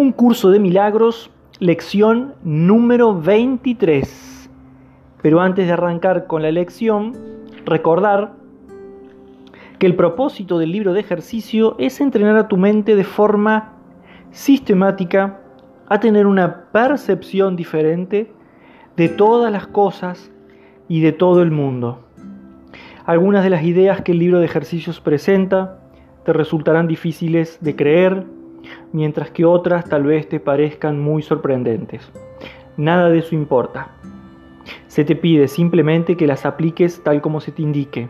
Un curso de milagros, lección número 23. Pero antes de arrancar con la lección, recordar que el propósito del libro de ejercicio es entrenar a tu mente de forma sistemática a tener una percepción diferente de todas las cosas y de todo el mundo. Algunas de las ideas que el libro de ejercicios presenta te resultarán difíciles de creer, mientras que otras tal vez te parezcan muy sorprendentes. Nada de eso importa. Se te pide simplemente que las apliques tal como se te indique.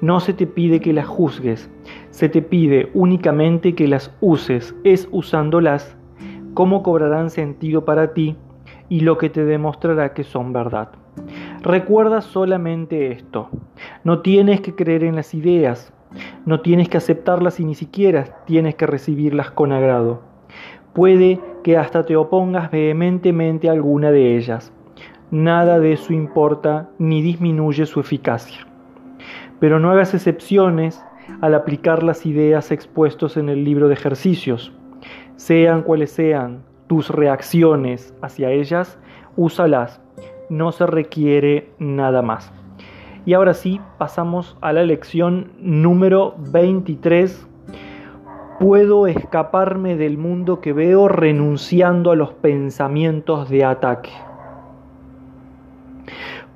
No se te pide que las juzgues, se te pide únicamente que las uses, es usándolas como cobrarán sentido para ti y lo que te demostrará que son verdad. Recuerda solamente esto, no tienes que creer en las ideas, no tienes que aceptarlas y ni siquiera tienes que recibirlas con agrado. Puede que hasta te opongas vehementemente a alguna de ellas. Nada de eso importa ni disminuye su eficacia. Pero no hagas excepciones al aplicar las ideas expuestos en el libro de ejercicios. Sean cuales sean tus reacciones hacia ellas, úsalas. No se requiere nada más. Y ahora sí, pasamos a la lección número 23. Puedo escaparme del mundo que veo renunciando a los pensamientos de ataque.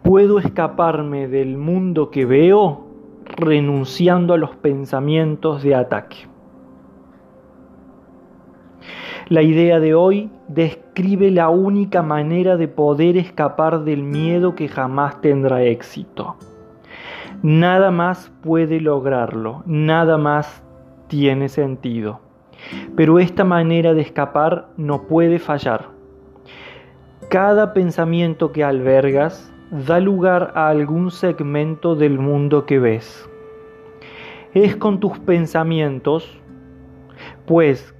Puedo escaparme del mundo que veo renunciando a los pensamientos de ataque. La idea de hoy describe la única manera de poder escapar del miedo que jamás tendrá éxito. Nada más puede lograrlo, nada más tiene sentido. Pero esta manera de escapar no puede fallar. Cada pensamiento que albergas da lugar a algún segmento del mundo que ves. Es con tus pensamientos, pues,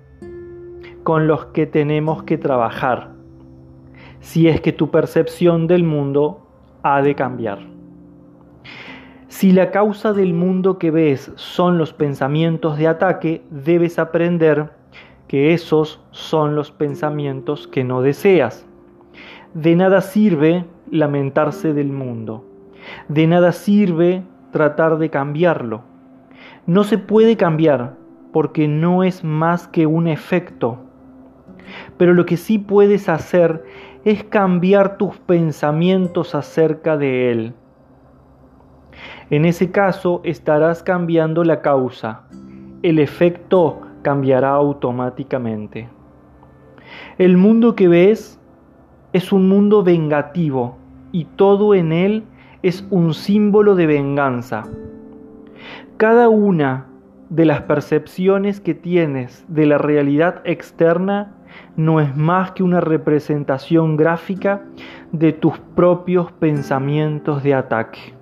con los que tenemos que trabajar, si es que tu percepción del mundo ha de cambiar. Si la causa del mundo que ves son los pensamientos de ataque, debes aprender que esos son los pensamientos que no deseas. De nada sirve lamentarse del mundo. De nada sirve tratar de cambiarlo. No se puede cambiar porque no es más que un efecto. Pero lo que sí puedes hacer es cambiar tus pensamientos acerca de él en ese caso estarás cambiando la causa. El efecto cambiará automáticamente. El mundo que ves es un mundo vengativo y todo en él es un símbolo de venganza. Cada una de las percepciones que tienes de la realidad externa no es más que una representación gráfica de tus propios pensamientos de ataque.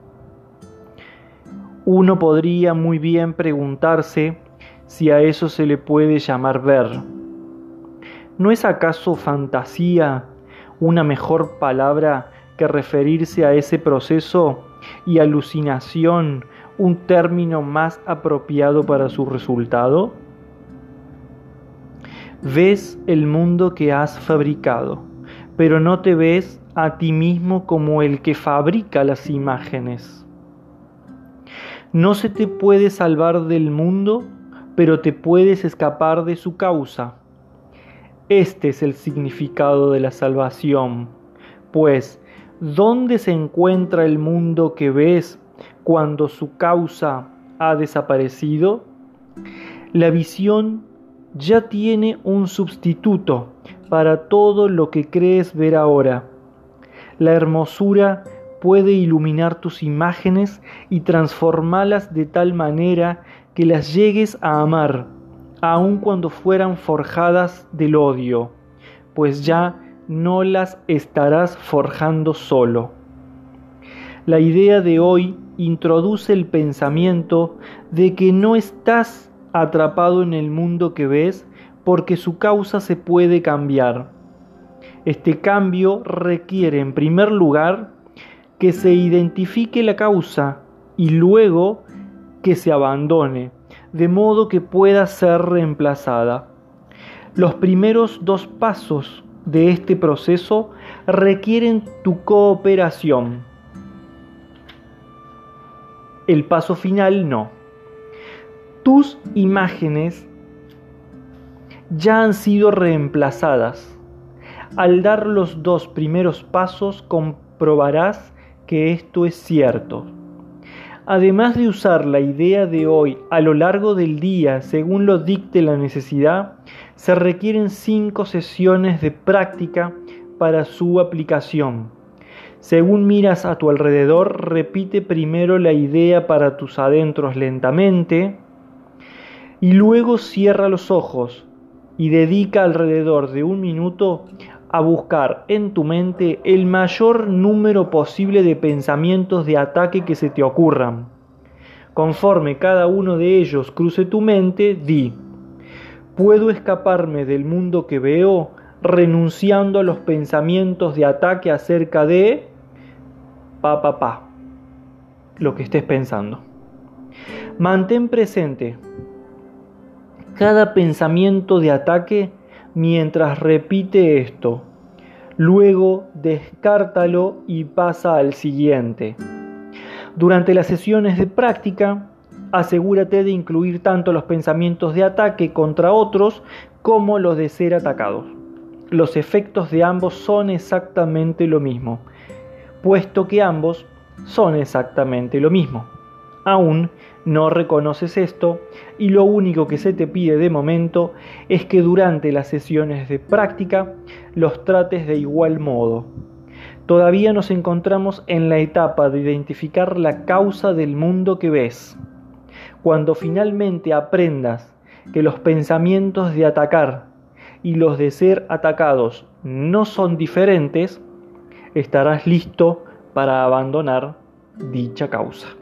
Uno podría muy bien preguntarse si a eso se le puede llamar ver. ¿No es acaso fantasía una mejor palabra que referirse a ese proceso y alucinación un término más apropiado para su resultado? Ves el mundo que has fabricado, pero no te ves a ti mismo como el que fabrica las imágenes. No se te puede salvar del mundo, pero te puedes escapar de su causa. Este es el significado de la salvación, pues ¿dónde se encuentra el mundo que ves cuando su causa ha desaparecido? La visión ya tiene un sustituto para todo lo que crees ver ahora. La hermosura puede iluminar tus imágenes y transformarlas de tal manera que las llegues a amar, aun cuando fueran forjadas del odio, pues ya no las estarás forjando solo. La idea de hoy introduce el pensamiento de que no estás atrapado en el mundo que ves porque su causa se puede cambiar. Este cambio requiere en primer lugar que se identifique la causa y luego que se abandone, de modo que pueda ser reemplazada. Los primeros dos pasos de este proceso requieren tu cooperación. El paso final no. Tus imágenes ya han sido reemplazadas. Al dar los dos primeros pasos comprobarás que esto es cierto. Además de usar la idea de hoy a lo largo del día según lo dicte la necesidad, se requieren cinco sesiones de práctica para su aplicación. Según miras a tu alrededor, repite primero la idea para tus adentros lentamente y luego cierra los ojos y dedica alrededor de un minuto a buscar en tu mente el mayor número posible de pensamientos de ataque que se te ocurran. Conforme cada uno de ellos cruce tu mente, di, puedo escaparme del mundo que veo renunciando a los pensamientos de ataque acerca de pa pa pa, lo que estés pensando. Mantén presente cada pensamiento de ataque mientras repite esto. Luego descártalo y pasa al siguiente. Durante las sesiones de práctica, asegúrate de incluir tanto los pensamientos de ataque contra otros como los de ser atacados. Los efectos de ambos son exactamente lo mismo, puesto que ambos son exactamente lo mismo. Aún no reconoces esto y lo único que se te pide de momento es que durante las sesiones de práctica los trates de igual modo. Todavía nos encontramos en la etapa de identificar la causa del mundo que ves. Cuando finalmente aprendas que los pensamientos de atacar y los de ser atacados no son diferentes, estarás listo para abandonar dicha causa.